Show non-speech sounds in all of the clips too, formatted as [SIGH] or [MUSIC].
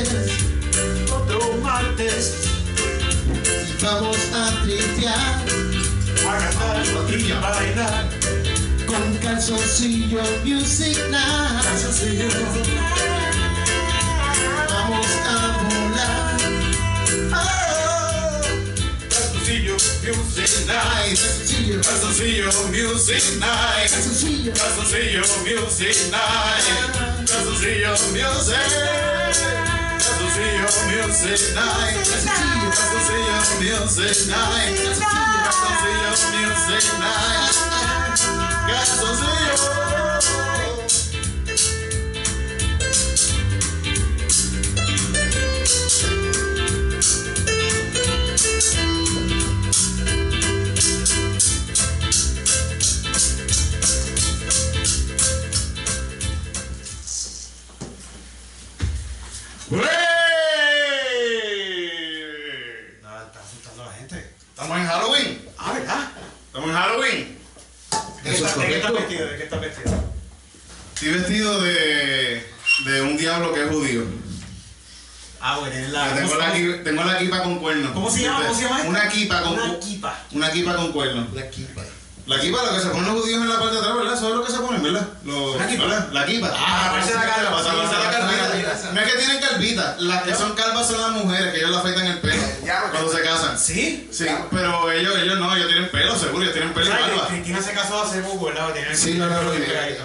Otro martes y vamos a tristear a cantar y a bailar. con calzoncillo Music Night. Vamos a volar. Oh, Calzoncillo Music night. Calzoncillo, Calzoncillo Music Night. calzoncillo. Calzoncillo Music Night. Calzoncillo Music. Calzoncillo Music Night. Calzoncillo Music Night. Calzoncillo Music Night. Calzoncillo. No, Halloween. ¿De qué Eso es está- ¿De qué estás vestido? ¿De qué estás vestido? Estoy vestido de, de un diablo que es judío. Ah, bueno, es la. tengo, la, qui- tengo la kipa con cuernos. ¿Cómo se llama? ¿Cómo se llama esta? Una kipa con Una kipa. Una kipa con cuernos. La kipa. La kipa, lo que se ponen los judíos en la parte de atrás, ¿verdad? ¿Sabes lo que se ponen, verdad? Los- ¿Una kipa? ¿verdad? La kipa. Ah, aparece la calva, la calvita. No es que tienen calvita. Las que son calvas son las mujeres, que ellos le afeitan el pelo [LAUGHS] cuando se casan. ¿Sí? Sí, pero ellos, ellos no, ellos tienen pelo, seguro, ellos tienen pelo y ¿Sabes que barba. Cristina se casó hace poco, ¿verdad? Sí, no, no, no.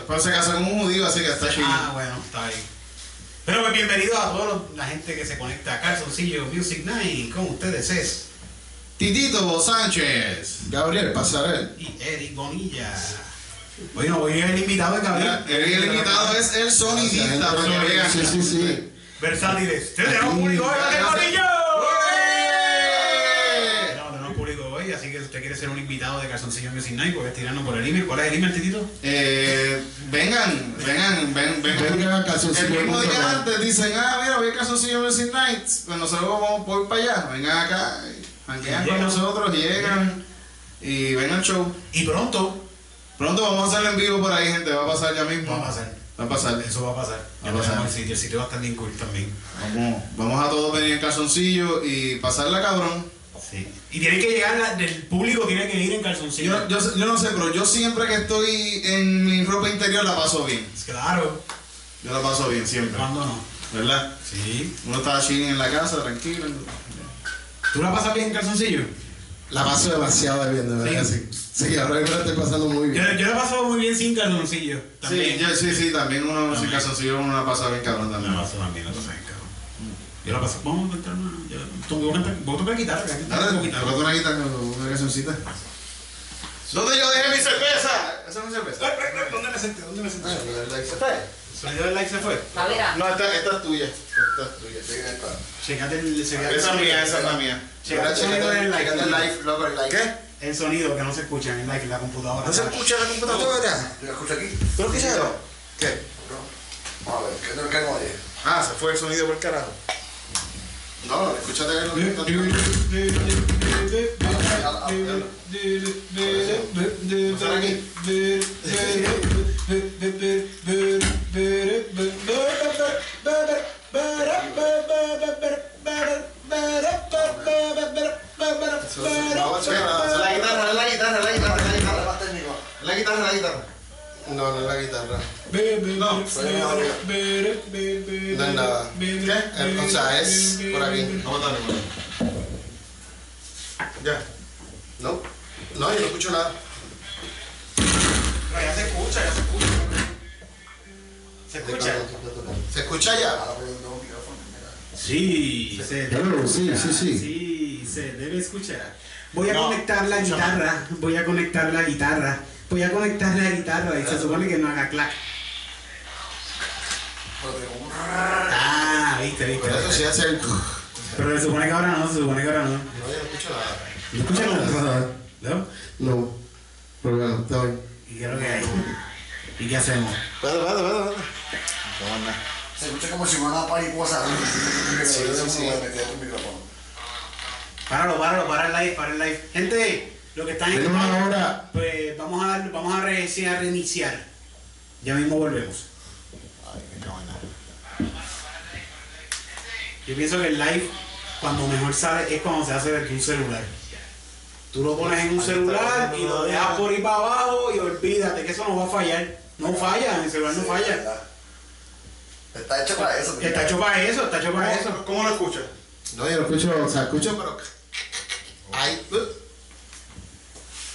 Pero se casó con un judío, así que está chido. Ah, bueno, está bien. Pero pues, bienvenidos a toda la gente que se conecta a Calzoncillo Music Night. Con ustedes es Titito Sánchez. Gabriel Pasarel. y Eric Bonilla. Bueno, hoy es el invitado de Gabriel. El, el invitado es el sonidista, para que vean. Sí, sí, sí. Versátiles. ¡Tenemos público hoy, Gabriel! ¡Ué! No, tenemos público hoy, así que si usted quiere ser un invitado de Calzoncillo Music Night, puede tirarnos por el email. ¿Cuál es el email, Titito? Eh, vengan, vengan, ven, vengan. Vengan a El mismo día antes dicen, ah, mira, voy a Calzoncillo Music Nights. Pues nosotros vamos por para allá. Vengan acá, janguean con nosotros, llegan y ven al show. Y pronto Pronto vamos a hacerlo en vivo por ahí, gente. Va a pasar ya mismo. va a pasar. Va a pasar. Eso va a pasar. Va a pasar. el sitio. El sitio va a estar bien cool también. Vamos, vamos a todos venir en calzoncillo y pasarla cabrón. Sí. Y tiene que llegar, el público tiene que ir en calzoncillo. Yo, yo, yo no sé, pero yo siempre que estoy en mi ropa interior la paso bien. Claro. Yo la paso bien siempre. ¿Cuándo no? ¿Verdad? Sí. Uno está chilling en la casa, tranquilo. ¿Tú la pasas bien en calzoncillo? La paso demasiado bien, de verdad. Sí, sí ahora mismo la estoy pasando muy Yo, bien. yo la he pasado muy bien sin calzoncillo. Sí, También. yo- sí, sí, también uno sin calzoncillo uno la pasa bien cabrón La también. paso también, la paso bien, cabrón. Yo la paso. Vamos a cantar una. Yo, a tocar guitarra. voy a cantar Dale, un poquito. tócate una guitarra, una cancioncita. ¿Dónde yo dejé mi cerveza? Esa es mi cerveza. ¿Dónde me senté? ¿Dónde me senté? Ah, ¿El sonido del like se fue? Madera. No, esta, esta es tuya. Esta es tuya. Checate el, checate Esa es mía, esa es la mía. Checate el sonido del like. Checate el live, loco, el like. ¿Qué? El sonido que no se escucha en el like en la computadora. ¿No se escucha la computadora? ¿Lo escucha aquí? ¿Tú lo escuchas? ¿Qué? A ver, ¿qué no, no oye? Ah, se fue el sonido por el carajo. No, escúchate que lo que está aquí. No, No es nada. ¿Qué? Eh, O sea, es por aquí. Vamos a darle. Ya. No, no, yo no escucho nada. No, ya se escucha, ya se escucha. ¿Se escucha? ¿Se escucha ya? Ahora voy a un micrófono. mira. Sí, se debe sí, sí, sí. Sí, se debe escuchar. Voy a No, conectar la guitarra, voy a conectar la guitarra, voy a conectar la guitarra y se supone que no haga clac. Pero Ah, viste, viste. Por eso sí hace el. Pero se supone que ahora no, se supone que ahora no. No, yo no escucho nada. ¿No escuchas nada? ¿No? No. Pero bueno, está bien. ¿Y qué es lo que hay? ¿Y qué hacemos? Vale, vale, vale, vale. Se escucha como si fuera una mariposa. Sí, sí, sí. Páralo, páralo, para el live, para el live. Gente, lo que están en ahora. pues vamos a dar, vamos a reiniciar. Ya mismo volvemos. Qué. Yo pienso que el live, cuando mejor sale, es cuando se hace desde un celular. Tú lo pones en un celular y lo dejas por ahí para abajo y olvídate que eso no va a fallar. No falla, el celular no Sí, falla. ¿verdad? Está hecho para eso. Está hecho para eso, está hecho para eso. ¿Cómo lo escuchas? No, yo lo escucho, o sea, escucho, pero. Ay, uh.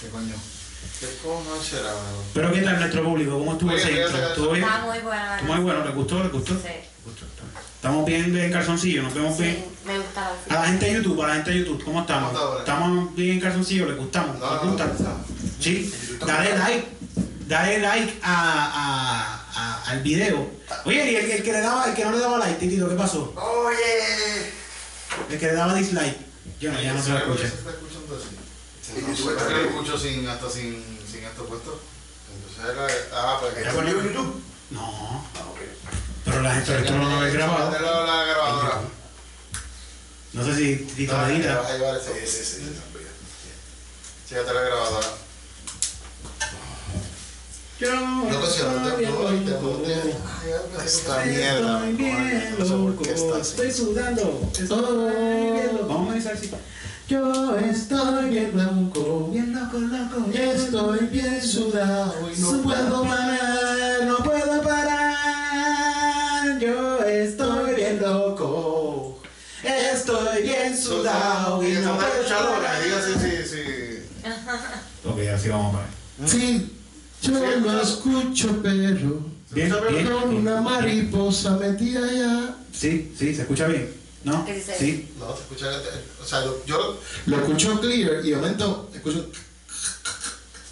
¿Qué coño? Pero ¿qué tal nuestro público? ¿Cómo estuvo ese intro? ¿Estuvo bien? Está muy buena. ¿Estuvo muy bueno? ¿Les gustó? ¿Les gustó? Sí, Estamos bien en calzoncillo, nos vemos bien. sí, me gusta la A la gente de YouTube, a la gente de YouTube, ¿cómo estamos? ¿Estamos bien en calzoncillo? ¿Les gustamos? ¿Les gusta? Sí, dale like, dale like a, a- a- al video. Oye, y el, el que le daba, el que no le daba like, Titito, ¿qué pasó? Oye. El que le daba dislike. Yo no, ya no se lo ¿Sabes por qué escucha. Está? Y sé por estás qué lo escucho sin, hasta sin, sin esto puesto. Entonces era. Ah, pues que ¿Está conmigo en YouTube? No, Ah, ok. pero la gente no lo ve grabado. La grabadora. No sé si Tito No, lo que edita. vas a llevar eso. Sí, sí, sí. Chécate la grabadora. Yo No, pues no te Esta mierda. No sé por qué está así. estoy sudando, estoy bien loco. Vamos a analizar si. Yo estoy bien loco, bien loco, loco. Estoy bien sudado y no puedo parar, no puedo parar. Yo estoy bien loco. Estoy bien sudado y no puedo parar. Sí, sí, sí. Ok, así vamos a parar. Sí, yo no escucho perro. Bien, bien. Con una mariposa metida allá. Sí, sí, se escucha bien. ¿No? ¿Qué dice? Sí. No, se escucha. O sea, lo- yo lo escucho clear y de momento escucho.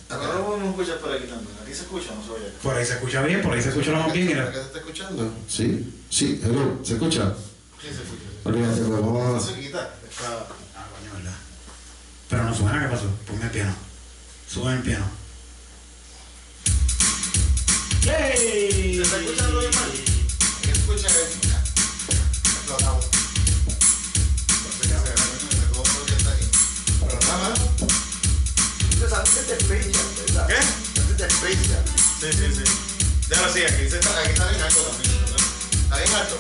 Ahora no podemos escuchar por aquí también. Aquí se escucha, no se oye. Por ahí se escucha bien, por ahí se escucha lo más bien. ¿Para Mira. qué se está escuchando? Sí, sí, hello, ¿se escucha? Sí, se escucha. Olvídate, pues No vamos se quita. Está... Ah, coño, ¿verdad? Pero no suena, ¿qué pasó? Ponme el piano. Sube el piano. ¡Yay! ¿Se está escuchando bien mal? ¿Qué se escucha? Explotamos. ¿Qué? Sí, sí, sí. Ya lo sí, aquí, se está, aquí está bien alto también. ¿verdad? ¿Está bien alto?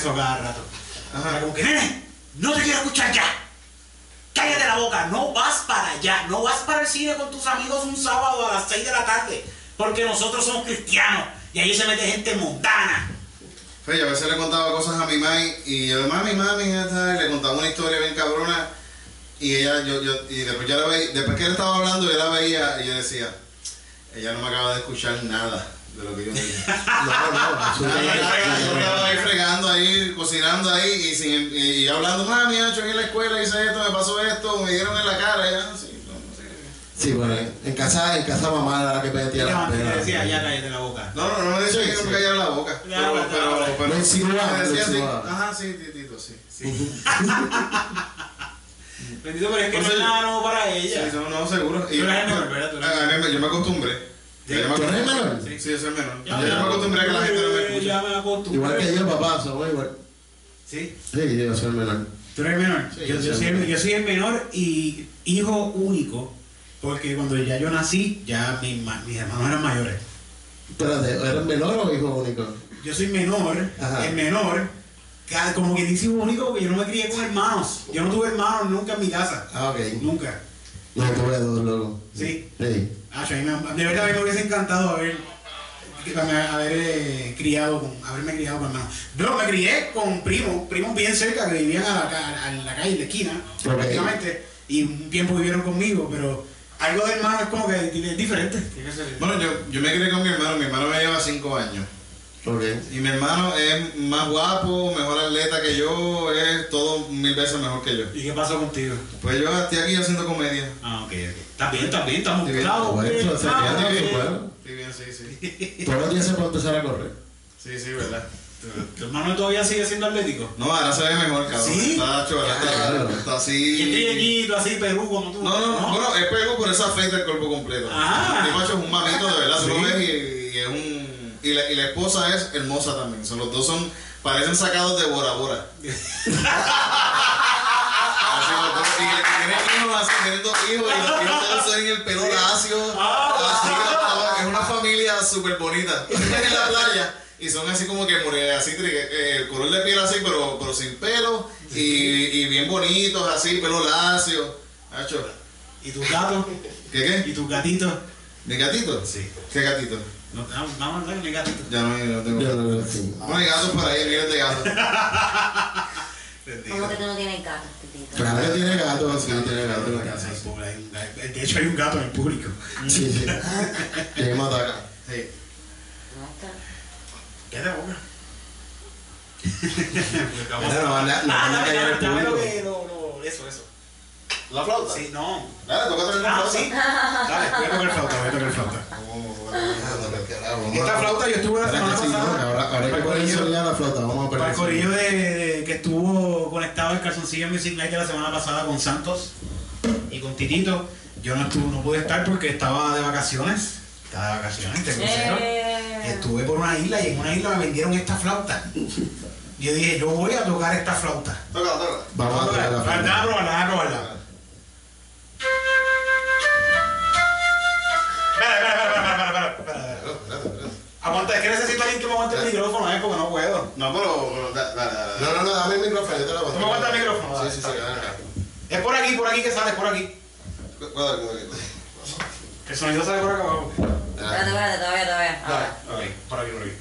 Eso cada rato. Era como que, nene, no te quiero escuchar ya. Cállate la boca, no vas para allá, no vas para el cine con tus amigos un sábado a las 6 de la tarde, porque nosotros somos cristianos y ahí se mete gente mundana. Fe, yo a veces le contaba cosas a mi mãe y yo, mami, mami, le contaba una historia bien cabrona y ella, yo, yo, y después yo la veía, después que él estaba hablando, yo la veía y yo decía, ella no me acaba de escuchar nada de lo que yo dije. [LAUGHS] No, no, Yo estaba ahí fregando ahí, cocinando ahí y, sin, y, y hablando, mami, yo en la escuela hice esto, me pasó esto, me dieron en la cara, ya, sí. Sí, bueno, en casa, en casa mamá era la que Y metía la pena. decía, ya cállate la boca. No, no, no me decía Sí, que no sí. me callara la boca. Pero, pero, pero, me decía ajá, sí, titito, sí. Sí. [LAUGHS] Bendito, pero es que no es yo- nada nuevo para Sí, ella. no, no, seguro. Yo me acostumbré. ¿Tú eres menor? Sí, sí, yo soy el menor. Ya, Yo me acostumbré a que la gente no me escuche. Ya me acostumbré. Igual que yo, papá, somos igual. Sí. Sí, yo soy el menor. ¿Tú eres el menor? Sí, yo, soy soy el menor. yo soy el menor y hijo único. Porque cuando ya yo nací, ya mis hermanos eran mayores. Espérate, ¿eres menor o hijo único? Yo soy menor, Ajá. el menor, como que dice hijo único porque yo no me crié con hermanos. Yo no tuve hermanos nunca en mi casa. Ah, ok. Nunca. No, tuve dos luego. Sí. Sí. Ah, yo a mí me- de verdad a mí me hubiese encantado haber, haber eh, criado con, haberme criado con hermanos. Yo me crié con primos, primos bien cerca que vivían a la, a la calle, en la esquina, prácticamente, y un tiempo vivieron conmigo, pero algo de hermano es como que es diferente. Tiene que ser- Bueno, yo, yo me crié con mi hermano. Mi hermano me lleva 5 años. Y mi hermano es más guapo, mejor atleta que yo, es todo mil veces mejor que yo. ¿Y qué pasó contigo? Pues yo estoy aquí haciendo comedia. Ah, ok, ok. Está bien, está bien, bien. claros. Bueno, bien, bien. Sí, bien, sí, sí. [LAUGHS] Todos los días se puede empezar a correr. Sí, sí, verdad. ¿Tu hermano todavía sigue siendo atlético? No, ahora se ve mejor, cabrón. ¿Sí? Está chorra, Claro. está, está Y así. es trieñito, así, Perú, como tú. No, no, no, bueno, es pego por esa afeita el cuerpo completo. Ah. El macho es un mamito, de verdad, tú lo ves y, y es un... Y la, y la esposa es hermosa también, son los dos son, parecen sacados de Bora Bora. [LAUGHS] Así los dos, y, y tienen hijos así, tienen dos hijos y los hijos todos tienen el pelo lacio. Así, es una familia súper bonita. En la playa y son así como que así, eh, el color de piel así, pero, pero sin pelo y, y bien bonitos así, pelo lacio. Hacho, ¿Y tus gatos? ¿Qué qué? ¿Y tus gatitos? ¿Mi gatito? Sí. ¿Qué gatito? No, no, no, no, mi gatito. Ya no, no tengo. Yo no hay gatos por ahí, miles de gatos. ¿Cómo que tú no tienes Titito? Claro que tiene gato, sí, tiene gato en la Hay casa. gato. De hecho, hay un gato en el público. Sí, sí. ¿Quién me ataca? Sí. No. ¿Qué de boca? [LAUGHS] No a- no a lo, lo, eso, eso. ¿La flauta? Sí, no. Dale, toca traer la Ah, flauta. sí. [LAUGHS] Dale, voy a tocar flauta, voy a tocar flauta. Esta flauta yo estuve la semana pasada. ahora, ahora Para el corillo- la flauta, vamos a Para el perder. corillo de, de- que estuvo conectado el calzoncillo Music Night de la semana pasada con Santos y con Titito, yo no estuve, no pude estar porque estaba de vacaciones. Estaba de vacaciones, de crucero. Eh. Estuve por una isla y en una isla me vendieron esta flauta. Yo dije, yo voy a tocar esta flauta. Toca, toca. Vamos a tocar la Déjame flauta. probarla, probarla. Aguanta, es que necesito alguien que me aguante el micrófono, ¿eh? Porque no puedo. No, pero, da- dale, dale. No, no, no, dame el micrófono, yo te lo ¿Tú me aguantas el micrófono? Sí, sí, sí. Es por aquí, por aquí que sale, por aquí. Cuidado, cuidado, cuidado. El sonido sale por acá abajo. Espérate, espérate, todavía, todavía. Ahora. Ok, por aquí, por aquí.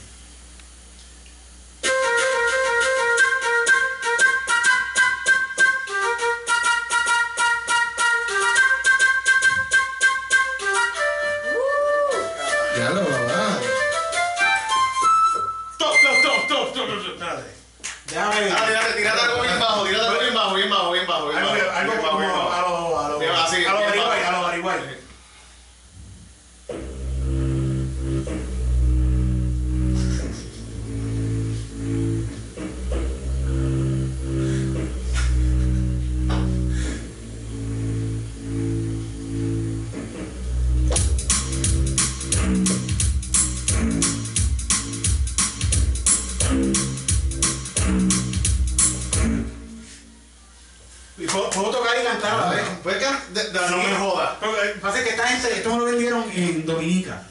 Ah, tírate, tírate algo no me jodas. Que pasa es que esta gente, esto me lo vendieron en Dominica.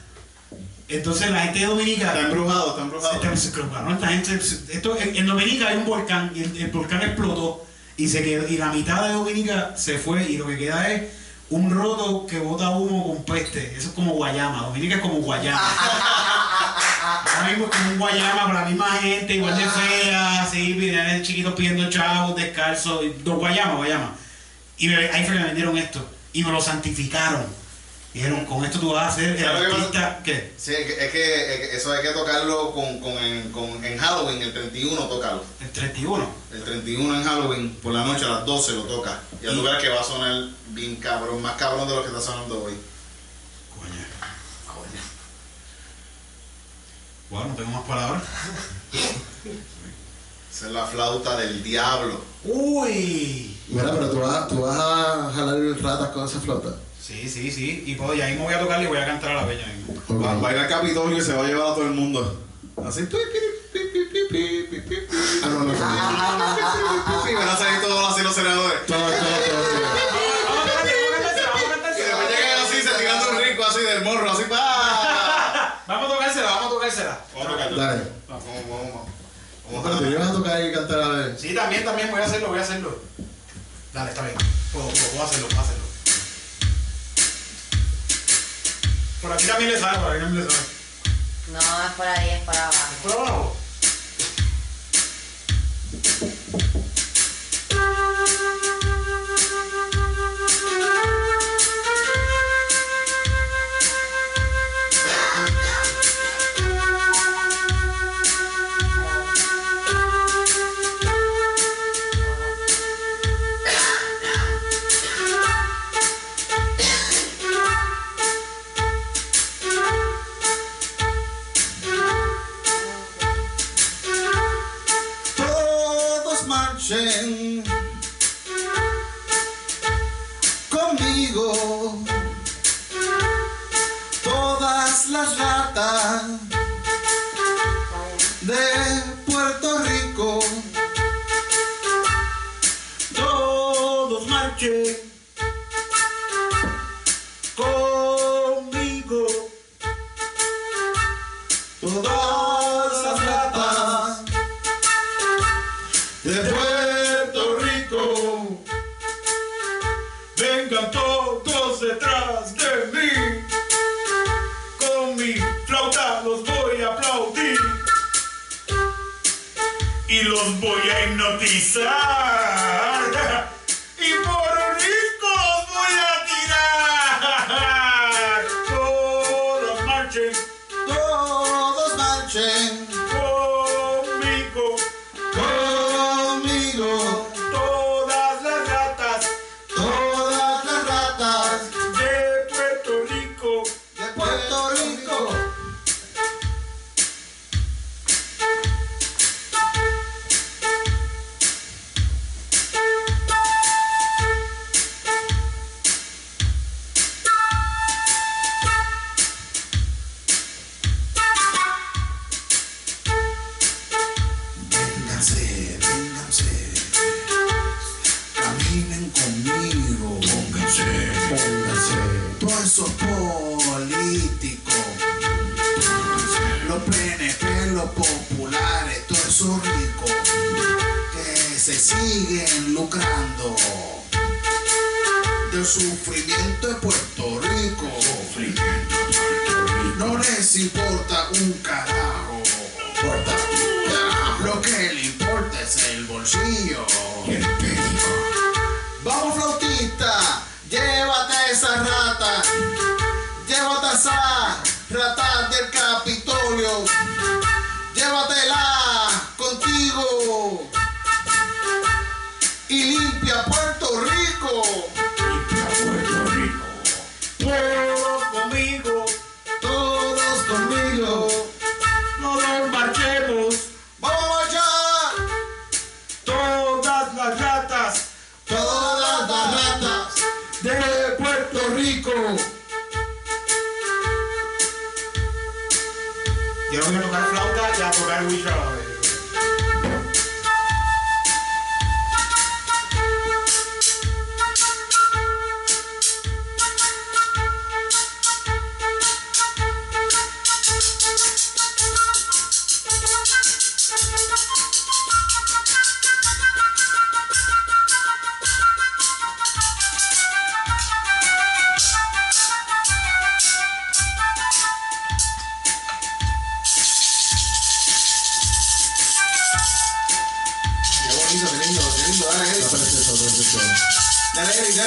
Entonces la gente de Dominica. Está embrujado, está embrujado. Se cabrón, esta gente- esto, en, en Dominica hay un volcán y el, el volcán explotó y se quedó, y la mitad de Dominica se fue y lo que queda es un roto que bota humo con peste. Eso es como Guayama. Dominica es como Guayama. [LAUGHS] Ahora mismo es como un Guayama con la misma gente, igual de fea, así, chiquitos pidiendo chavos, descalzos, Guayama, Guayama. Y me- ahí fue que me vendieron esto. Y me lo santificaron. Dijeron, con esto tú vas a ser el ¿Sabes lo que artista. ¿Qué? Sí, es que, es que- es que eso hay que tocarlo con, con, en, con- en Halloween, el 31 tócalo. El 31. El 31 en Halloween, por la noche a las 12 lo toca. Y a Y- tú verás que va a sonar bien cabrón, más cabrón de lo que está sonando hoy. Coño. Bueno, no tengo más palabras. [LAUGHS] Esa es la flauta del diablo. Uy. Mira, pero tú vas, tú vas a jalar ratas con esa flota. Sí, sí, sí. Y puedo, y ahí me voy a tocar y voy a cantar a la peña. ahí. Okay. Va, va a ir al Capitolio y se va a llevar a todo el mundo. Así. Ah, no, no. Y van a salir todos así los senadores. Todo, todo, todo. todo. Y después llegan así, se tiran un rico así del morro, así pa. [LAUGHS] Vamos a tocársela, vamos a tocársela. Vamos a tocarla. Dale. Vamos, vamos, vamos. Pero tú ibas a tocar y cantar a ver. Sí, también, también voy a hacerlo, voy a hacerlo. Dale, está bien. Puedo, puedo, puedo hacerlo, puedo hacerlo. Por aquí también le sale, por aquí también le sale. No, es por ahí, es por abajo. ¿Por abajo?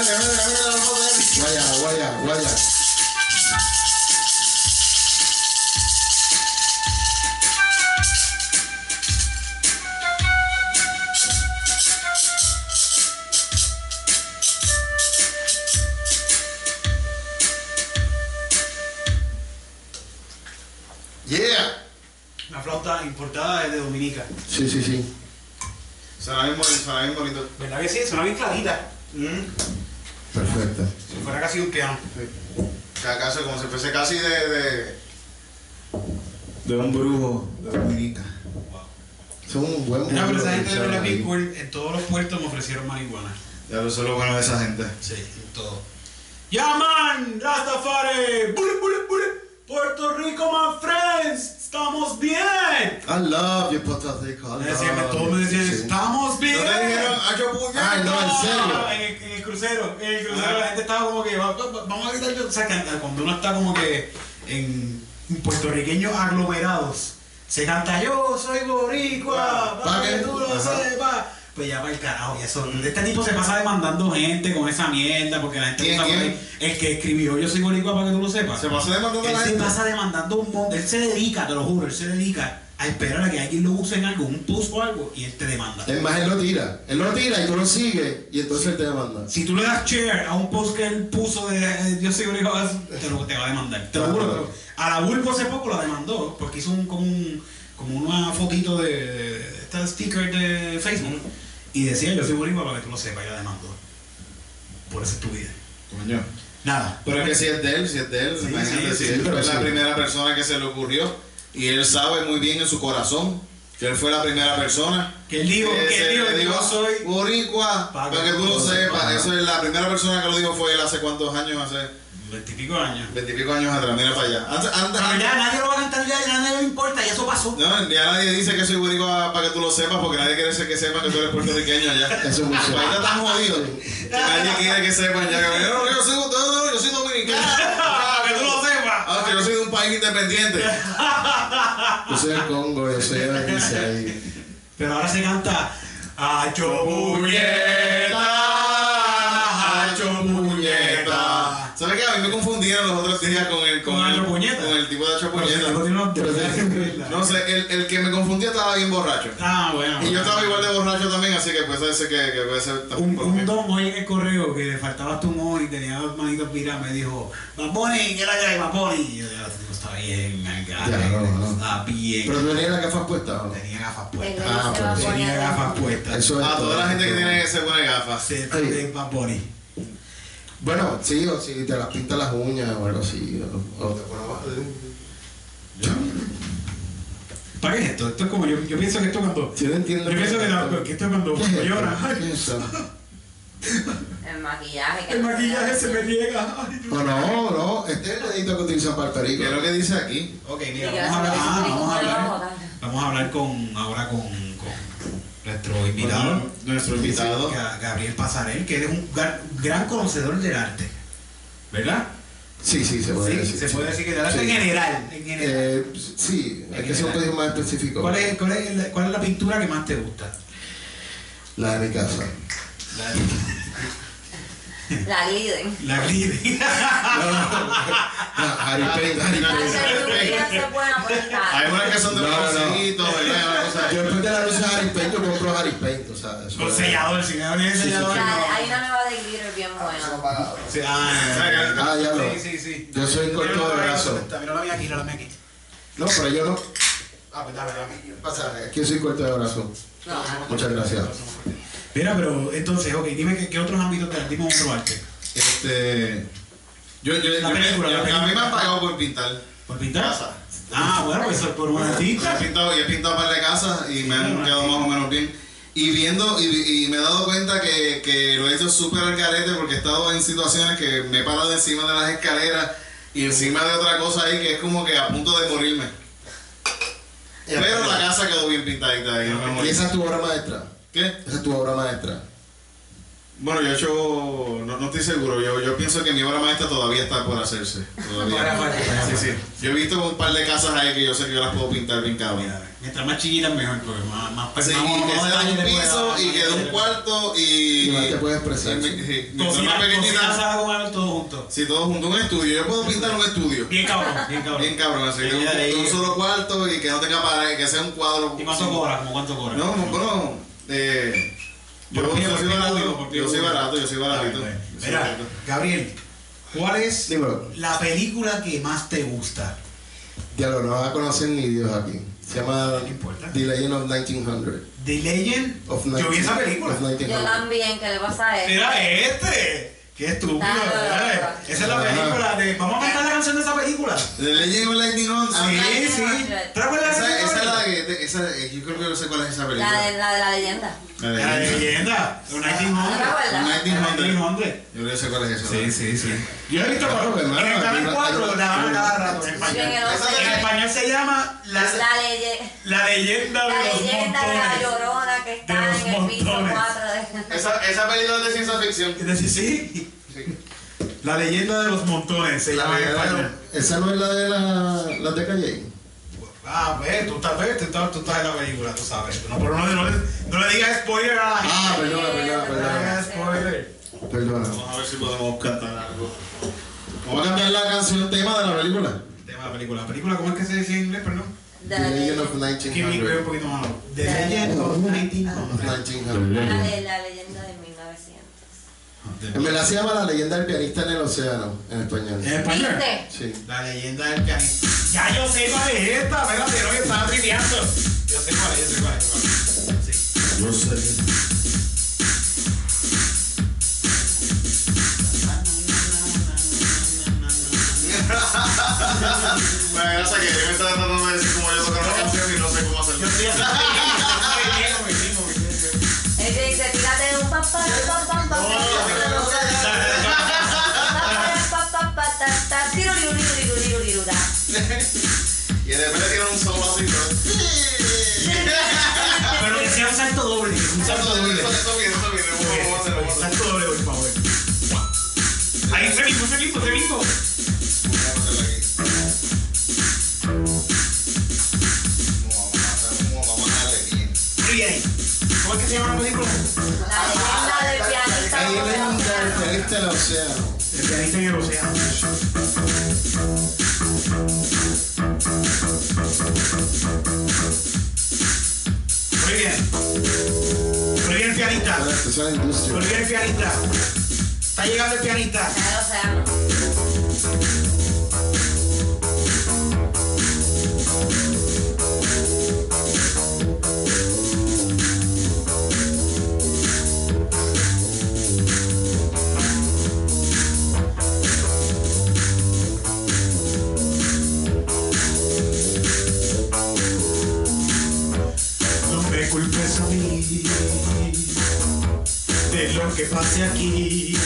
Dale, de, de... De un brujo de Dominica. Son un buen pero esa gente de Cool, en todos los puertos me ofrecieron marihuana. Ya lo sé lo bueno de esa gente. Sí, en todo. ¡Ya, man! ¡Rastafari! ¡Puerto Rico, friends! ¡Estamos bien! I love you, Puerto Rico. I decían, love todos me decían. ¡estamos bien! ¿No te dijeron, hacho puñal? Ay, no, en serio. En el, en el crucero, en el crucero la gente estaba como que, va- va- vamos a gritar yo. O sea, que cuando uno está como que en puertorriqueños aglomerados, se canta yo soy boricua, Pa' para que que- tú lo Ajá. sepas. Pues ya para el carajo, y eso. Este tipo se pasa demandando gente con esa mierda, porque la gente ¿Quién, no sabe-? El que escribió yo soy boricua para que tú lo sepas. Se pasó demandando a Él la se gente. pasa demandando un montón. Él se dedica, te lo juro, él se dedica a esperar a que alguien lo use en algo, un post o algo, y él te demanda. Es más, él lo tira. Él lo tira y tú lo sigues y entonces él te demanda. Si tú le das share a un post que él puso de eh, Yo soy único, te, lo, te va a demandar. Te lo juro. lo- A la Bulbo hace poco la demandó porque hizo un, como, un, como una fotito de, de, de esta sticker de Facebook y decía Yo soy boricua para que tú lo sepas y la demandó. Por esa estupidez. Coño. Nada. Pero es que si es de él, si es de él, Sí, imagínate sí, si él fue la primera persona que se le ocurrió y él sabe muy bien en su corazón que él fue la primera persona Que él dijo, que él dijo, que dijo, yo soy. boricua, para que tú lo sepas. Eso es la primera persona que lo dijo fue él hace cuántos años, hace Veintipico años. veintipico años atrás, mira para allá. Antes, antes, Pero ya nadie lo va a cantar, ya, ya nadie le importa, ya eso pasó. no, ya nadie dice que soy boricua para que tú lo sepas porque nadie quiere ser que sepa que tú eres puertorriqueño ya. [LAUGHS] Eso es muy cierto. están jodidos. Que nadie quiere que sepan ya que yo, yo soy, yo soy dominicano. [LAUGHS] Para que tú lo sepas. Ah, que yo soy de un país independiente. [LAUGHS] Yo soy el Congo, yo soy de ahí. Pero ahora se canta puñeta, los otros días con el, con ¿Con el, Hacho Puñeta? con el tipo de Hacho Pero si Puñeta. no sé, el, el que me confundía estaba bien borracho. Ah, bueno. Y yo estaba igual de borracho también, así que puede ser que, que puede ser Un, un don hoy en el correo que le faltaba tu modo y tenía dos manitos viradas me dijo, Baboni, ¿qué la hay, Baboni? Y yo, ya, tipo, está bien, está bien. Pero tú tenías las gafas puestas, ¿o no? Tenía gafas puestas. Ah, se va a pues, Tenía gafas puestas. Eso es A todo. toda la gente que tiene que se pone gafas. Baboni. Bueno, sí, o si te las pintas las uñas o algo así. O, o te pones ¿Para qué es esto? Esto es como yo, yo pienso que esto cuando. Si no entiendo. Yo pienso que, la- que esto es cuando, llora. El maquillaje. que El maquillaje se me Dios. No, no, no. Este es el dedito que utilizan para el perico. ¿Qué es lo que dice aquí? Ok, mira, vamos a hablar, ah, vamos a hablar, vamos a hablar con, ahora con nuestro invitado, Bueno, nuestro invitado. Ga- Gabriel Pasarel, que él es un gran, conocedor del arte, ¿verdad? Sí, sí, se puede Sí, decir. se puede decir que del arte en general, en general. Eh, sí, hay que ser un poquito más específico. ¿Cuál, es, cuál, es, la- ¿Cuál es la pintura que más te gusta? La de mi casa. La Gliden. La Glide. Ah, La buena por el Hay unas que son de No, no. bolsillito, ¿verdad? Una Yo después de la luz de Harry Paint, yo compro Harry Paint, o sea, Con sellador, si no Sí, sí, sellador. no. Hay una nueva de glitter bien buena. Sí, ah, Ah, ya lo. sí, sí, sí. Yo soy corto de brazo. Mira la mía aquí, mira la mía aquí. No, pero yo no. Ah, pues dame, dame. Pasa, es que yo soy corto de brazo. Muchas gracias. Mira, pero entonces, ok, dime qué, qué otros ámbitos del arte otro arte. Este. Yo, yo, La yo- película, yo- la a mí me han pagado por pintar. ¿Por pintar? Casa. Ah, bueno, pues eso es por un Yo he artista. pintado, he pintado un par de casas y me han bueno, quedado más o menos bien. Y viendo, y, y me he dado cuenta que, que lo he hecho súper al carete porque he estado en situaciones que me he parado encima de las escaleras y encima de otra cosa ahí que es como que a punto de morirme. Pero la casa quedó bien pintadita me ¿Y esa es tu obra maestra? ¿Qué? Esa es tu obra maestra. Bueno, yo he hecho. No, no estoy seguro. Yo, yo pienso que mi obra maestra todavía está por hacerse. Todavía. Sí, sí. Yo he visto un par de casas ahí que yo sé que yo las puedo pintar bien cabrón. Mientras más chiquitas mejor, porque más, más Sí, más- y que sea un piso y que de un cuarto y. Y más te puedes expresar, sí. y- mientras más cocina pequeñita. asada con él, todo junto. Sí, todo junto. Un estudio. Yo puedo pintar un estudio. Bien cabrón, bien cabrón. Bien cabrón, así de un, Ya, solo cuarto y que no tenga pared, que sea un cuadro. ¿Y cuánto Sí. cobra? ¿Cómo cuánto cobra? No, no, eh, yo, pie, yo soy barato, yo soy barato, yo soy baratito. Mira. Gabriel, ¿cuál es Dímelo. la película que más te gusta? Diablo, no vas a conocer ni Dios aquí. Se llama No importa. The Legend of 1900. The Legend. Of Yo vi esa película. Yo 1900. también, ¿qué le pasa a él? Era este. Qué estúpido. Ah, ¿verdad? Esa es la película de. Vamos a cantar la canción de esa película. The Legend of Lightning Hunt. Sí, Lightning sí. ¿Te acuerdas de Esa, esa es la de, de- esa, eh, yo creo que no sé cuál es esa película. La de la, de la leyenda. La de La leyenda. Los ¿No te 1900. acuerdas? 1900. 1900. Yo creo que sé cuál es esa. Sí, sí, sí. Yo he visto cuatro. hermano, En el canal hay- 4 hay- la dan a cada rato en español. se llama La, La, leye- la leyenda de la leyenda de la llorona que está De en el piso montones. 4 de... Esa, esa película es de ciencia ficción. Sí. La leyenda de los montones se La llama en español. verdad, Esa no es la de la, la de Calle. Ah, ves, tú estás, ves, tú estás, tú estás en la película, tú sabes. No, pero no, no, le- no le digas spoiler a la gente. Ah, perdona, perdona, No le perdona. digas spoiler. Perdona. Vamos a ver si podemos cantar algo. Vamos a cambiar la canción tema de la película. Tema de la película. ¿La película cómo es que se dice en inglés, perdón? The Legend of leyenda. Que mi un 1900. poquito más. The Legend of 1900. 1900. La de la leyenda de 1900. En verdad se llama La leyenda del pianista en el océano, en español. ¿En español? Sí. La leyenda del pianista. Ya yo sé cuál es esta, espérate, no, que estaba tripeando. Yo sé cuál es, yo sé cuál es. cuál es. Sí. Yo sé. Me da gracia que yo me estaba tratando de decir cómo yo tocar la canción y no sé cómo hacerlo. Y de repente tiene un solo así, ¿no? [LAUGHS] Pero que sea un salto doble, un salto doble. eso viene, eso viene. Hacerlo. Salto doble, por favor. Ahí, ese mismo, ese mismo, ese mismo. ¿Cómo es que se llama la película? La leyenda del pianista. La leyenda del pianista en el océano. El pianista en el océano. La industria. Muy bien, pianista. Está llegando el pianista. Ya lo sé. Que pase aquí.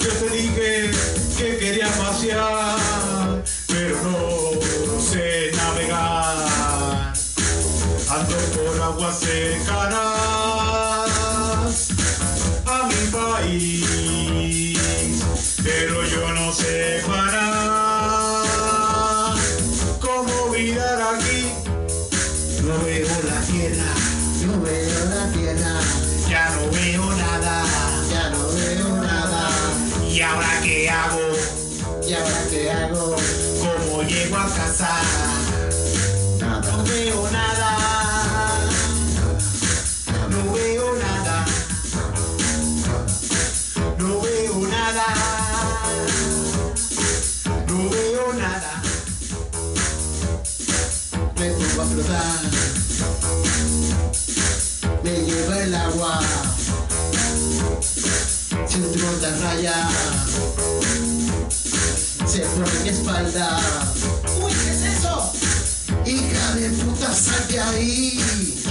Yo te dije que quería pasear, pero no sé navegar. Ando por aguas cercanas a mi país, pero yo no sé parar. ¿Cómo mirar aquí? No veo la tierra, No veo la tierra, ya no veo nada. ya no veo nada. ¿Y ahora qué hago? ¿Y ahora qué hago? ¿Cómo llego a casa? Espalda. Uy, ¿qué es eso? Hija de puta, sal de ahí.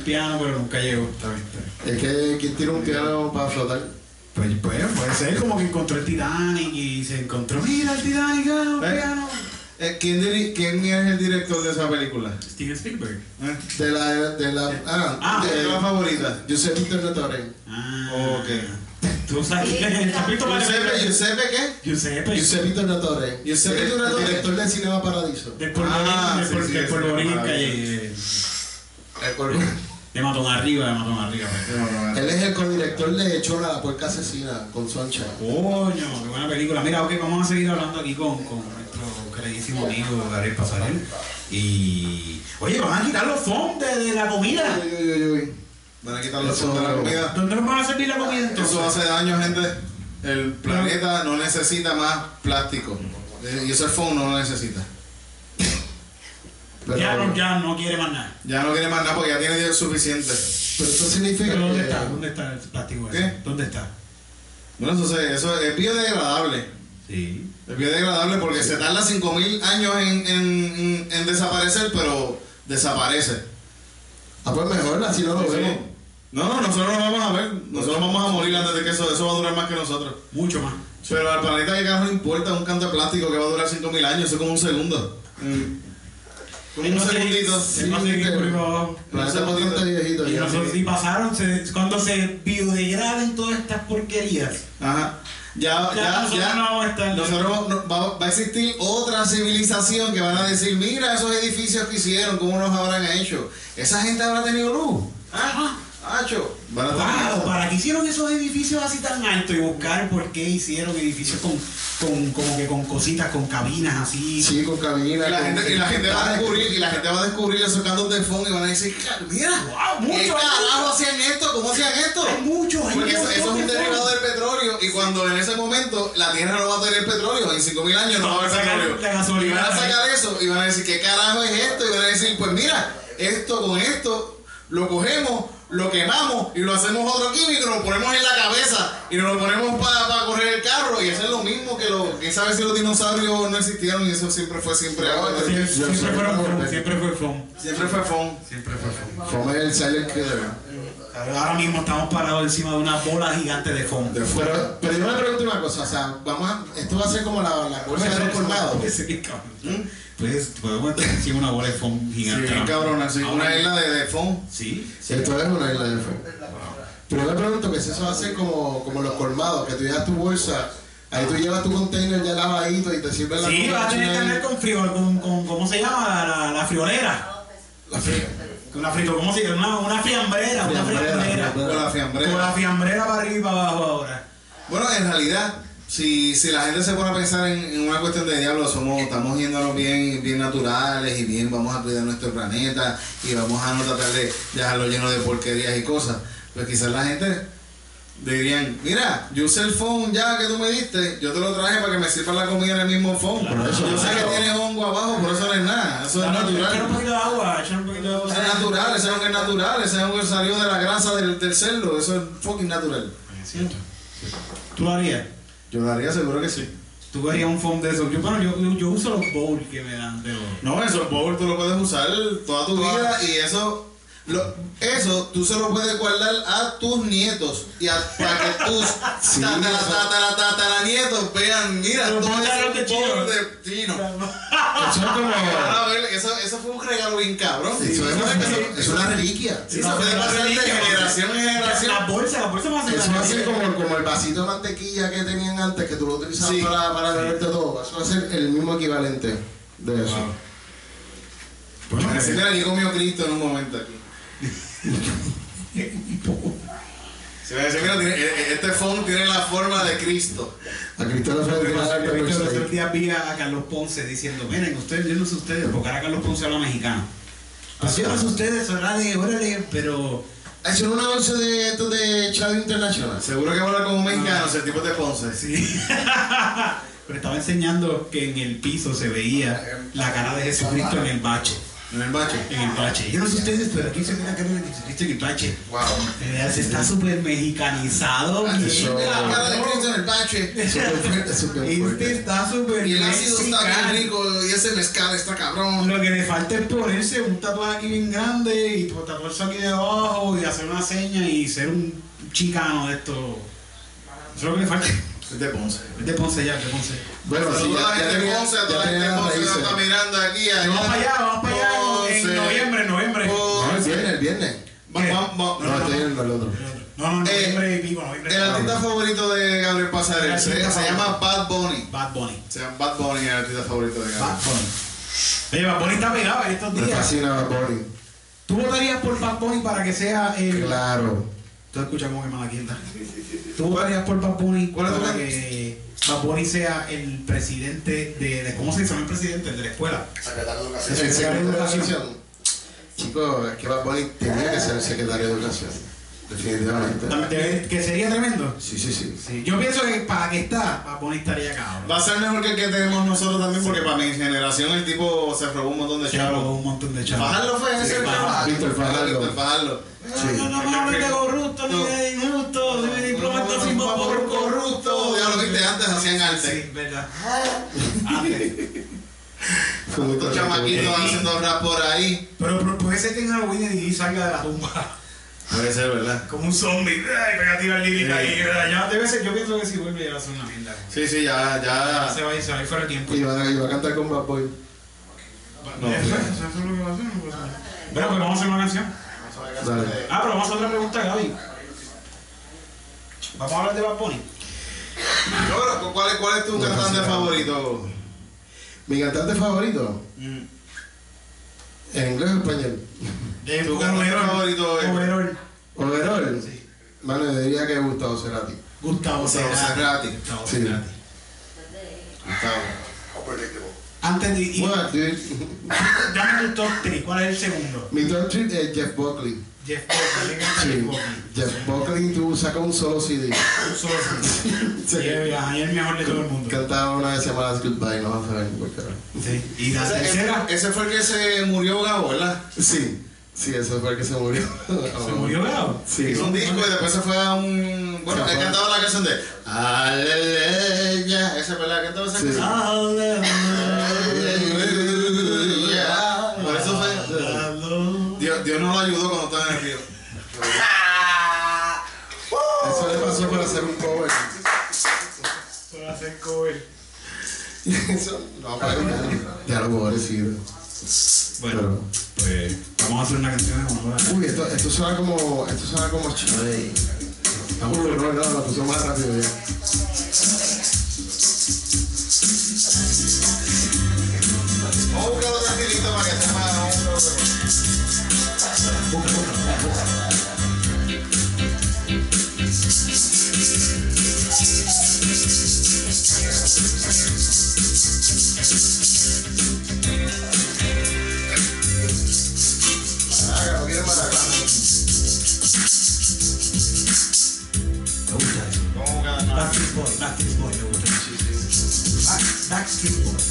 Piano, pero nunca llegó. Está bien, está bien. Es que quien tira un piano para flotar. Pues, pues puede ser como que encontró el Titanic y se encontró, mira el Titanic, ah, un ¿Eh? piano. eh, ¿quién, ¿quién es el director de esa película? Steven Spielberg. ¿Eh? De la. De la ah, Ah, ¿Cuál es la de, favorita? Giuseppe Tornatore. Ah, Ok. ¿Tú sabes quién es el para Giuseppe, Giuseppe, ¿qué? Giuseppe. Giuseppe Tornatore. Giuseppe Tornatore. El director del Cinema Paradiso. Polvorín, Ah, del, sí, sí, ese polvorín es calle. El. De matón arriba, de matón arriba. pues. Él es el codirector de Chora, la puerca asesina, con Soncha. Coño, qué buena película. Mira, ok, vamos a seguir hablando aquí con, con nuestro queridísimo amigo Gabriel Pasarel. Y. Oye, van a quitar los fondos de, de la comida. Uy, uy, uy, uy. Van a quitar los fondos de la comida. ¿Dónde nos van a servir la comida entonces? Eso hace daño, gente. El planeta no necesita más plástico. Eh, Y ese phone no lo necesita. Pero, ya, no, ya no quiere más nada. Ya no quiere más nada porque ya tiene suficiente. pero eso significa Pero ¿dónde que. está? ¿Dónde está el plástico ese? ¿Qué? ¿Dónde está? Bueno, eso, se- eso es biodegradable. Sí. Es biodegradable porque se tarda 5.000 años en, en, en- en desaparecer, pero desaparece. Ah, pues mejor, así no lo Sí. vemos. No, no, nosotros no vamos a ver. Nosotros vamos a morir antes de que eso, eso va a durar más que nosotros. Mucho más. Pero al planeta que le importa un canto de plástico que va a durar 5.000 años, eso es como un segundo. Mm. Como Él un no se- segundito. él va a seguir por ahí para abajo. Pero está bastante viejito Y ya. nosotros sí pasaron, se- cuando se biodegraden todas estas porquerías. Ajá. Ya, Ya ya, nosotros ya. no vamos a estar- Nosotros no- va, va a existir otra civilización que van a decir, mira esos edificios que hicieron, cómo los habrán hecho. Esa gente habrá tenido luz. Ajá. Hacho. Wow, ¿para qué hicieron esos edificios así tan altos? Y buscar por qué hicieron edificios con, con como que con cositas, con cabinas así. Sí, con cabina. Y la, gente, y la gente va a descubrir, y la gente va a descubrir esos cantos de fondo y van a decir, mira, Wow, ¿qué mucho, carajo hacían esto? ¿Cómo hacían esto? Hay muchos, hay Porque eso, es un de derivado del petróleo y cuando en ese momento la Tierra no va a tener petróleo, en 5.000 años no va a haber petróleo. la gasolina y van a sacar eso y van a decir, ¿qué carajo es esto? Y van a decir, pues mira, esto con esto lo cogemos, lo quemamos y lo hacemos otro químico, lo ponemos en la cabeza y nos lo ponemos para correr el carro y eso es lo mismo que lo, quién sabe si los dinosaurios no existieron y eso siempre fue siempre agua. Sie- Yo Siempre fun, siempre fue. Siempre fue fun. Siempre fue fun. Fome el silent killer. Ahora mismo estamos parados encima de una bola gigante de foam. Pero, pero yo me pregunto una cosa, o sea, vamos a, esto va a ser como la, la bolsa de los colmados. [LAUGHS] Sí, cabrón. Pues podemos estar encima una bola de foam Sí, gigante. bien cabrona, sí. Una isla de, de fun. Sí. Esto es una isla de fuego. Pero yo me pregunto que si eso ser como, como los colmados, que tú llevas tu bolsa, ahí tú llevas tu container ya lavadito y te sirve la Sí, comida va a tener que andar con frío, con, con, ¿cómo se llama? La, la, la friolera. La fría. Con la frito, ¿cómo se llama? Una, una fiambrera, una Fiambrera, fiambrera. Con la Con fiambrera. la fiambrera para arriba y para abajo ahora. Bueno, en realidad, si, si la gente se pone a pensar en, en una cuestión de diablo, somos, estamos yéndonos bien, bien naturales y bien, vamos a cuidar nuestro planeta y vamos a no tratar de dejarlo lleno de porquerías y cosas, pues quizás la gente dirían, mira, yo usé el phone ya que tú me diste, yo te lo traje para que me sirva la comida en el mismo phone. yo sé que tiene hongo abajo, por eso no es nada, eso es Echar un natural. poquito de agua, echar un poquito de agua. Es natural, ese hongo es natural, ese hongo salió de la grasa del, del cerdo, eso es fucking natural. ¿Tú lo harías? Yo lo haría seguro que sí. ¿Tú harías un foam de eso? Yo, bueno, yo, yo, yo uso los bowls que me dan de los... No, eso bowl tú lo puedes usar toda tu vida y eso, lo- eso tú se lo puedes guardar a tus nietos y a, para que tus [LAUGHS] Sí, tatara, eso- tatara, tataranietos vean, mira, todo ese de chino. bowl de chino. Eso es como. A ver, eso, eso fue un regalo bien cabrón. Eso es, Eso eso es una reliquia. Sí, eso puede pasar de generación en generación. La bolsa, la bolsa más Eso va a ser como, como el vasito de mantequilla que tenían antes, que tú lo utilizabas Sí. para, para beberte todo. Eso va a ser el mismo equivalente de eso. Bueno, así mira, aquí comió Cristo en un momento aquí. Este phone tiene la forma de Cristo. A Cristo le fue Yo a los otros días vi a Carlos Ponce diciendo, miren, ustedes, yo no sé ustedes, porque ahora Carlos Ponce habla mexicano. Pues yo no sé ustedes, órale, órale, pero... Hicieron una once de esto de Chavo International. Seguro que va a hablar como un mexicano, ese tipo de Ponce. Sí. [LAUGHS] pero estaba enseñando que en el piso se veía la cara de Jesucristo en el bache. En el bache. En el bache. Yo no sé ustedes, pero aquí se ve la cara de Jesucristo en el bache. Wow. Eh, Se está súper mexicanizado. bien, Eso- Mira la cara de. Cristo en el bache. Es es Este está súper Y el ácido está bien rico y ese mezcal está cabrón. Lo que le falta es ponerse un tatuaje aquí bien grande y tatuarse aquí debajo y hacer una seña y ser un chicano de esto. Eso es lo que le falta. Es de Ponce. Es de Ponce ya, de Ponce. Bueno, sí, a la ya, ya tenía, Ponce, a toda la gente de Ponce que nos raíces. está mirando aquí. allá. Vamos para allá, vamos para allá en- en Ponce. noviembre, en noviembre. No, el Ponce. viernes, el viernes. Va- va- va- No, estoy en el otro. No, no, Eh, noviembre y pico, noviembre. El artista favorito de Gabriel Pasarel El se, artista se llama Bad Bunny. Bad Bunny. Se llama Bad Bunny, el artista favorito de Bad Gabriel. Bunny. Oye, Bad Bunny está pegado en estos Me días. fascina Bad Bunny. ¿Tú votarías por Bad Bunny para que sea el... Claro. Tú escuchas cómo que mala quinta. ¿Tú votarías por Bad Bunny ¿Cuál es tu para que Bad Bunny sea el presidente de, de- ¿cómo se llama el presidente? El de la escuela. Secretario de El Educación. secretario de secretario de Educación. Educación. Chicos, es que Bad Bunny tenía que ser el secretario de Educación. Definitivamente. También- Que sería tremendo. Sí, sí, sí. Sí, Yo pienso que para que está, Bad Bunny estaría cabrón. Va a ser mejor que el que tenemos nosotros también, porque para mi generación el tipo se robó un montón de Chavo, chavos. un montón de chavos. Fajardo fue ese, Sí, ¿no? Fajardo. Víctor Fajardo. Víctor Fajardo. Sí. No, no, no, no, de corrupto, ni de injusto, ni de diplomata sin por corrupto. Ya lo viste, antes hacían arte. Sí, verdad. Fue muy Estos chamaquitos haciendo rap por ahí. Pero, pero puede ser que en Halloween y salga de la tumba. Puede ser, ¿verdad? Como un zombie. Ay, pega tiro al lírica ahí. ¿verdad? Ya debe ser, yo pienso que si vuelve ya va a ser una mierda. Sí, sí, ya, Ya ya. se va a ir, se va a ir fuera el tiempo. Y va, y va a cantar con Bad Boy. No, Eso, eso es lo que va a hacer. Bueno, pues vamos a hacer una canción. Dale. Ah, pero vamos a hacer otra pregunta, Gaby. Vamos a hablar de Bad Bunny. ¿cuál, es- ¿Cuál es tu cantante favorito? Mi cantante favorito, en inglés o español. Eh, ¿Tu cantante favorito es? Overall. Overall, Sí. mano, yo diría que Gustavo Cerati. Gustavo Gustavo Cerati. Cerati. Gustavo Sí. Cerati. Gustavo. Antes de ir, [LAUGHS] dame tu top 3. ¿Cuál es el segundo? mi top trip es Jeff Buckley. Jeff Buckley. ¿Qué canta Sí. Jeff Buckley? Sacas un solo CD. Un solo CD. [LAUGHS] Sí. Y es el mejor de todo el mundo. Cantaba una vez llamadas Goodbye, no vas a ver por qué. Sí. Y la Ese, tercera. ese- ese fue el que se murió Gabo, ¿verdad? Sí, sí, ese fue el que se murió. ¿Se murió Gabo? Sí. Hizo un disco y después se fue a un. Bueno, él fue. cantaba la canción de. Aleluya. Esa es verdad, cantaba esa Sí. canción. Aleluya. Por eso fue. Dios, Dios no lo ayudó cuando estaba en el río. Eso le pasó por hacer un cover. Para hacer cover. [LAUGHS] Eso, no, pero ya, ya lo pobrecito. Bueno, pues vamos a hacer una canción de honor a- Uy, esto, esto suena como. Esto suena como Chile. Uy, no, no, lo puso más rápido ya. people.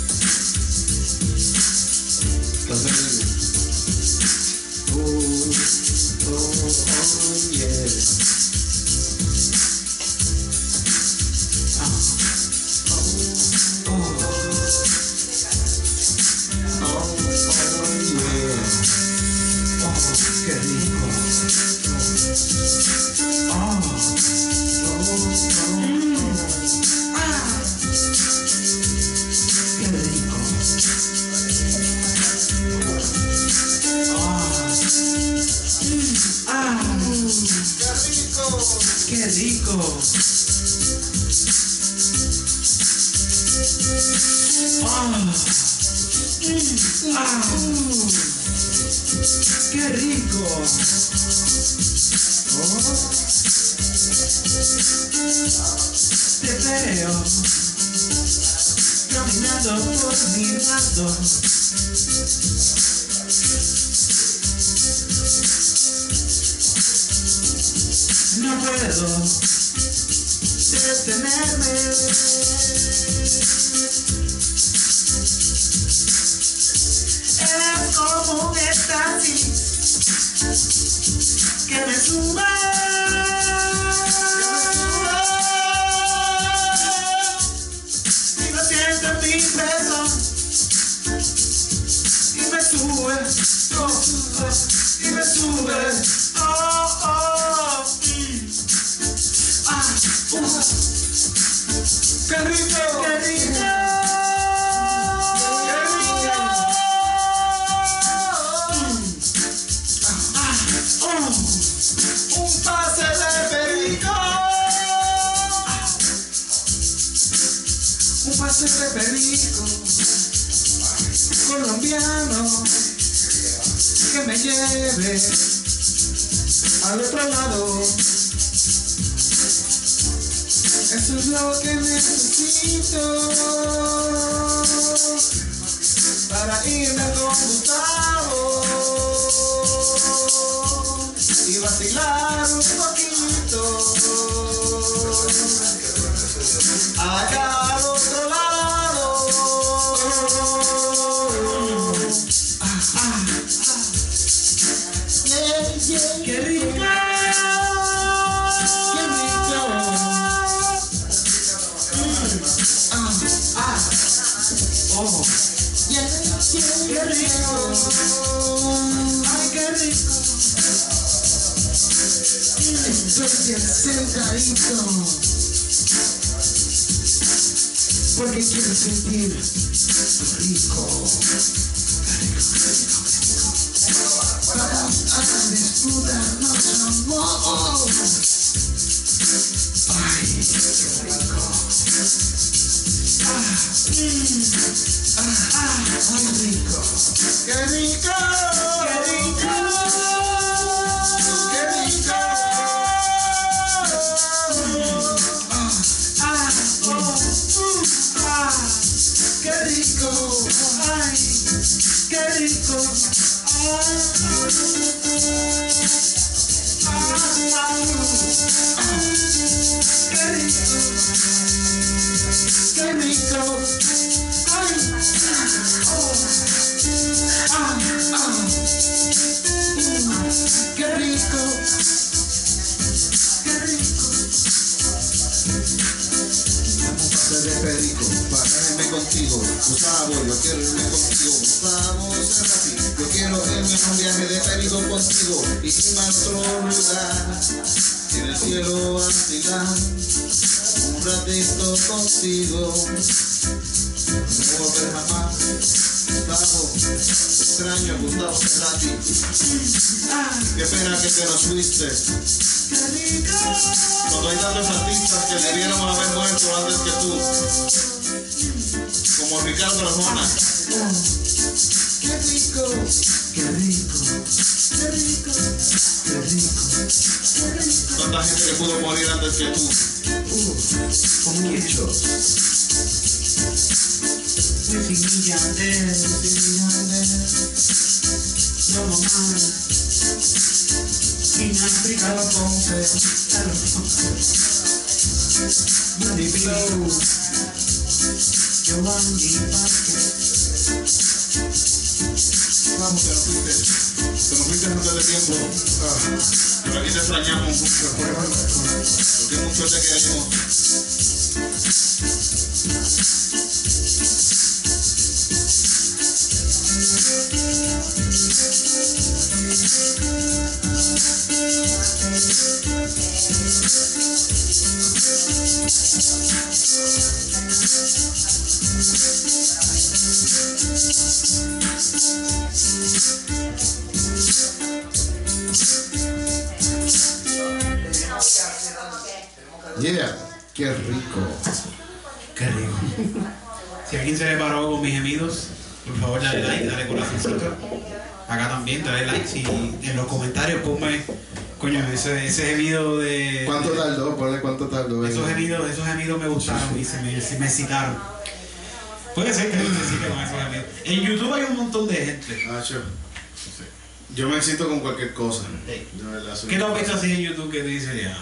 No puedo detenerme. Eres como un éxtasis que me sube. Necesito para irme con Gustavo y vacilar Estoy bien sentadito porque quiero sentir rico. Vamos a desnudarnos, amor. Ay, qué rico. Ah, mm, ah, ah, qué rico. Qué rico. Qué rico. Qué rico. Gustavo, yo quiero irme contigo, Gustavo Cerrati, yo quiero irme en un viaje de perico contigo, y sin otro lugar, en el cielo vacilar, un ratito contigo, no volver jamás, Gustavo, extraño Gustavo Cerrati, qué pena que te nos fuiste, cuando hay tantos artistas que debiéramos haber muerto antes que tú, como Ricardo Arjona. Qué rico, qué rico, qué rico, qué rico. Tanta gente que pudo morir antes que tú. Como muchos. Wisin y Yandel, Wisin y Yandel. No mamá. In África lo ponce. Money blow. Vamos, te nos fuiste. Te nos fuiste antes de tiempo. Pero aquí te extrañamos mucho. Porque mucho te queremos. Yeah, qué rico. Qué rico. Si alguien se le paró con mis gemidos, por favor dale like, dale corazoncito. Acá también, dale like. Si en los comentarios ponme, coño, ese, ese gemido de. ¿Cuánto tardó? Ponle cuánto tardó. Esos gemidos, esos gemidos me gustaron y se me, se me excitaron. Puede ser que se excite con esos gemidos. En YouTube hay un montón de gente. Nacho, yo me excito con cualquier cosa. Sí. De verdad, soy- ¿Qué tú has visto así en YouTube que te dice ya?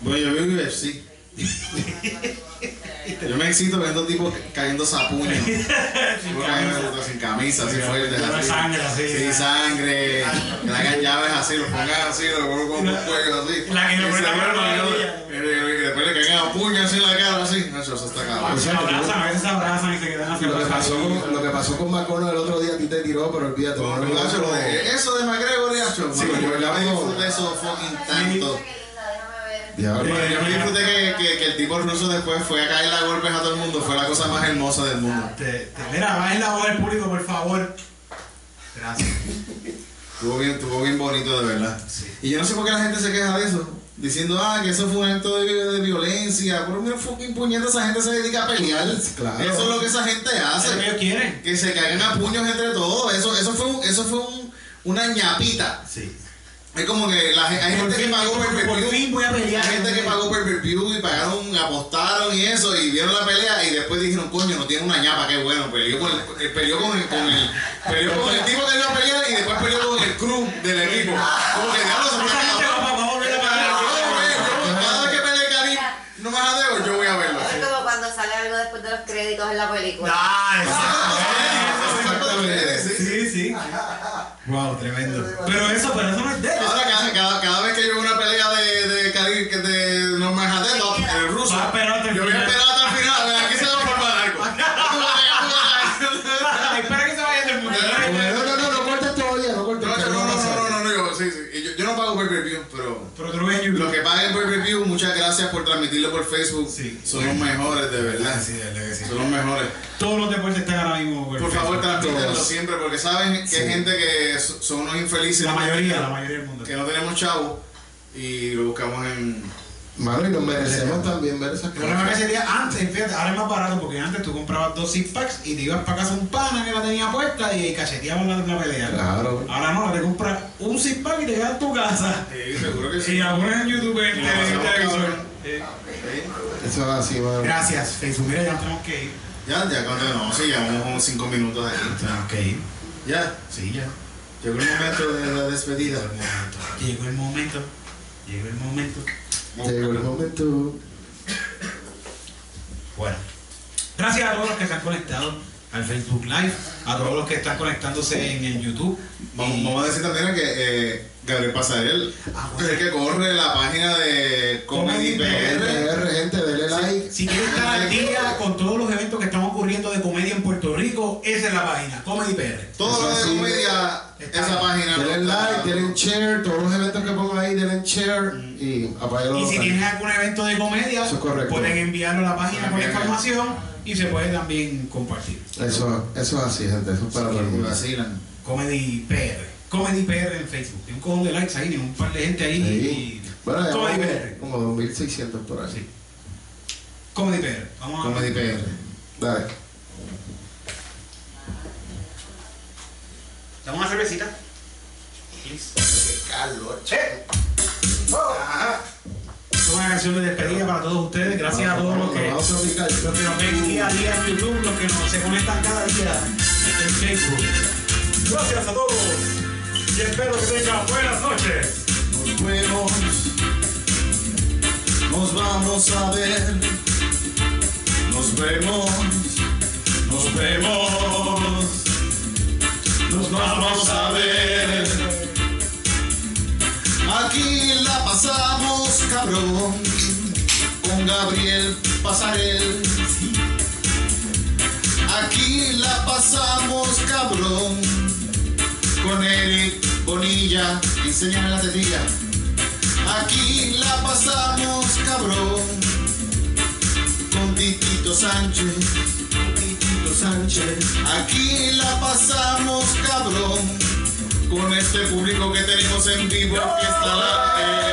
Bueno, yo veo UFC. [LAUGHS] Yo me excito viendo tipos cayendo sapuños. [LAUGHS] Cayendo sin camisa, así fuertes. Lleva así. sangre, así. Sí, sangre. Que le hagan llaves así, lo pongan así, lo pongan con un cuello así. [LAUGHS] La que le después le caigan a puño así en la cara, así. Nacho, eso está cabrón. Se abrazan, a veces se abrazan y se quedan así. Lo que, pasó con, lo que pasó con McConnell el otro día a ti te tiró, pero olvídate. no Eso de McGregor, Nacho. Sí, yo no. disfruté eso fucking tanto. Bueno, yo me disfruté que, que, que el tipo ruso después fue a caerle a golpes a todo el mundo. Fue la cosa más hermosa del mundo. Te, te, mira, bajen la voz del público, por favor. Gracias. Estuvo bien, estuvo bien bonito, de verdad. Sí. Y yo no sé por qué la gente se queja de eso. Diciendo, ah, que eso fue un acto de, de violencia. Pero mira, fucking puñeta, esa gente se dedica a pelear. Claro. Eso es lo que esa gente Es lo que hace. ellos quieren. Que se caigan a puños entre todos. Eso, eso fue, un- eso fue un- una ñapita. Sí. Es como que la, hay gente que pagó por por fin voy a pelear. Hay gente que pagó per view y pagaron, apostaron y eso, y vieron la pelea y después dijeron, coño, no tiene una ñapa, qué bueno, peleó con el, eh, peleó con el, con el, peleó con el tipo que iba a pelear y después peleó con el crew del equipo. Como que diablo, se fue no me jadeo, yo voy a verlo. Es como cuando sale algo después de los créditos en la película. Ah, Exactamente, sí. Sí, sí. Wow, tremendo. Pero eso, pero eso no es de ellos. Ahora, cada, cada, cada vez que yo por transmitirlo por Facebook. Sí. Son los mejores, de verdad. Sí, de verdad que sí. Son los mejores. Todos los deportes están ahora mismo. Por favor, transmítanlo siempre, porque saben que hay gente que so- son unos infelices. La mayoría, la mayoría del mundo. Que no tenemos chavo y lo buscamos en. Mano, y nos merecemos también ver esas cosas. sería antes, fíjate, ahora es más barato porque antes tú comprabas dos six packs y te ibas para casa un pana que la tenía puesta y cacheteaban la, la pelea. Claro. Ahora no, te compras un six pack y te quedas en tu casa. Sí, seguro que sí. Y la pones en YouTube No, en Eh, Eso es así. Gracias, Facebook. Mira, ya tenemos que ir. Ya, ya, cuando no, sí, llevamos como cinco minutos aquí. Tenemos que ir. Ya, Sí, ya. llegó el momento de la despedida. Llegó el momento. Llegó el momento. Llegó el momento. Bueno. Gracias a todos los que se han conectado al Facebook Live, a todos los que están conectándose en el YouTube. Vamos, Y- vamos a decir también que eh, Gabriel Pasarel Ah, es el que corre la página de Comedy Comedy PR. PR, gente, denle like. Si quieres estar al día con todos los eventos que están ocurriendo de comedia en Puerto Rico, esa es la página, Comedy PR. Todo lo de sí. comedia, esa página. Denle like, denle share, todos los eventos que pongan ahí, denle share y apáyalo. Y si tienes algún evento de comedia, Eso es correcto. pueden enviarlo a la página con información y se puede también compartir. Eso, eso es así, gente, eso es para todo el mundo. vacilan. Comedy PR. Comedy PR en Facebook. Hay un cojón de likes ahí, ni un par de gente ahí. Ahí. y- Bueno, Comedy como, PR. como 2600 por ahí. Sí. Comedy PR. Vamos a Comedy PR. Dale. Dame una cervecita. Esta es una canción de despedida para todos ustedes. Gracias a todos los que, los que nos ven día a día en YouTube, los que nos se conectan cada día en Facebook. Gracias a todos. Y espero que tengan buenas noches. Nos vemos, nos vamos a ver, nos vemos, nos vemos, nos vamos a ver. Aquí la pasamos cabrón, con Gabriel Pasarel. Aquí la pasamos cabrón, con Eric Bonilla. Enséñame la tetilla. Aquí la pasamos cabrón con Titito Sánchez, con Titito Sánchez. Aquí la pasamos cabrón con este público que tenemos en vivo que está la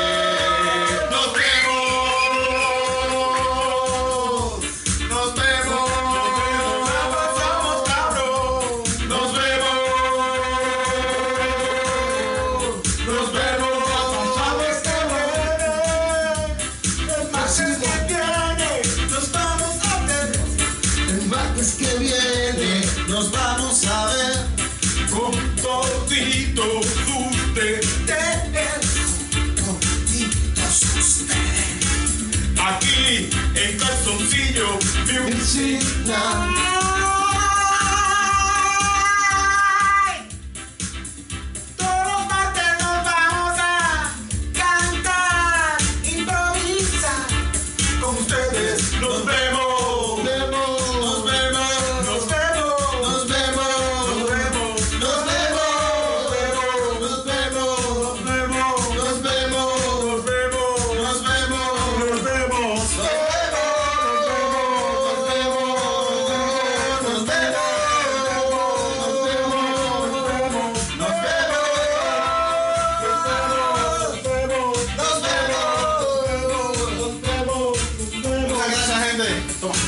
your beauty now.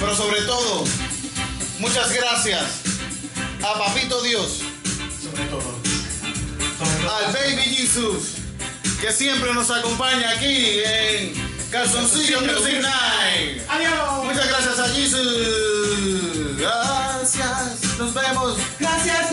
Pero sobre todo, muchas gracias a Papito Dios, Sobre todo. al Baby Jesus, que siempre nos acompaña aquí en Calzoncillo Music Night. Adiós. Muchas gracias a Jesus. Gracias. Nos vemos. Gracias,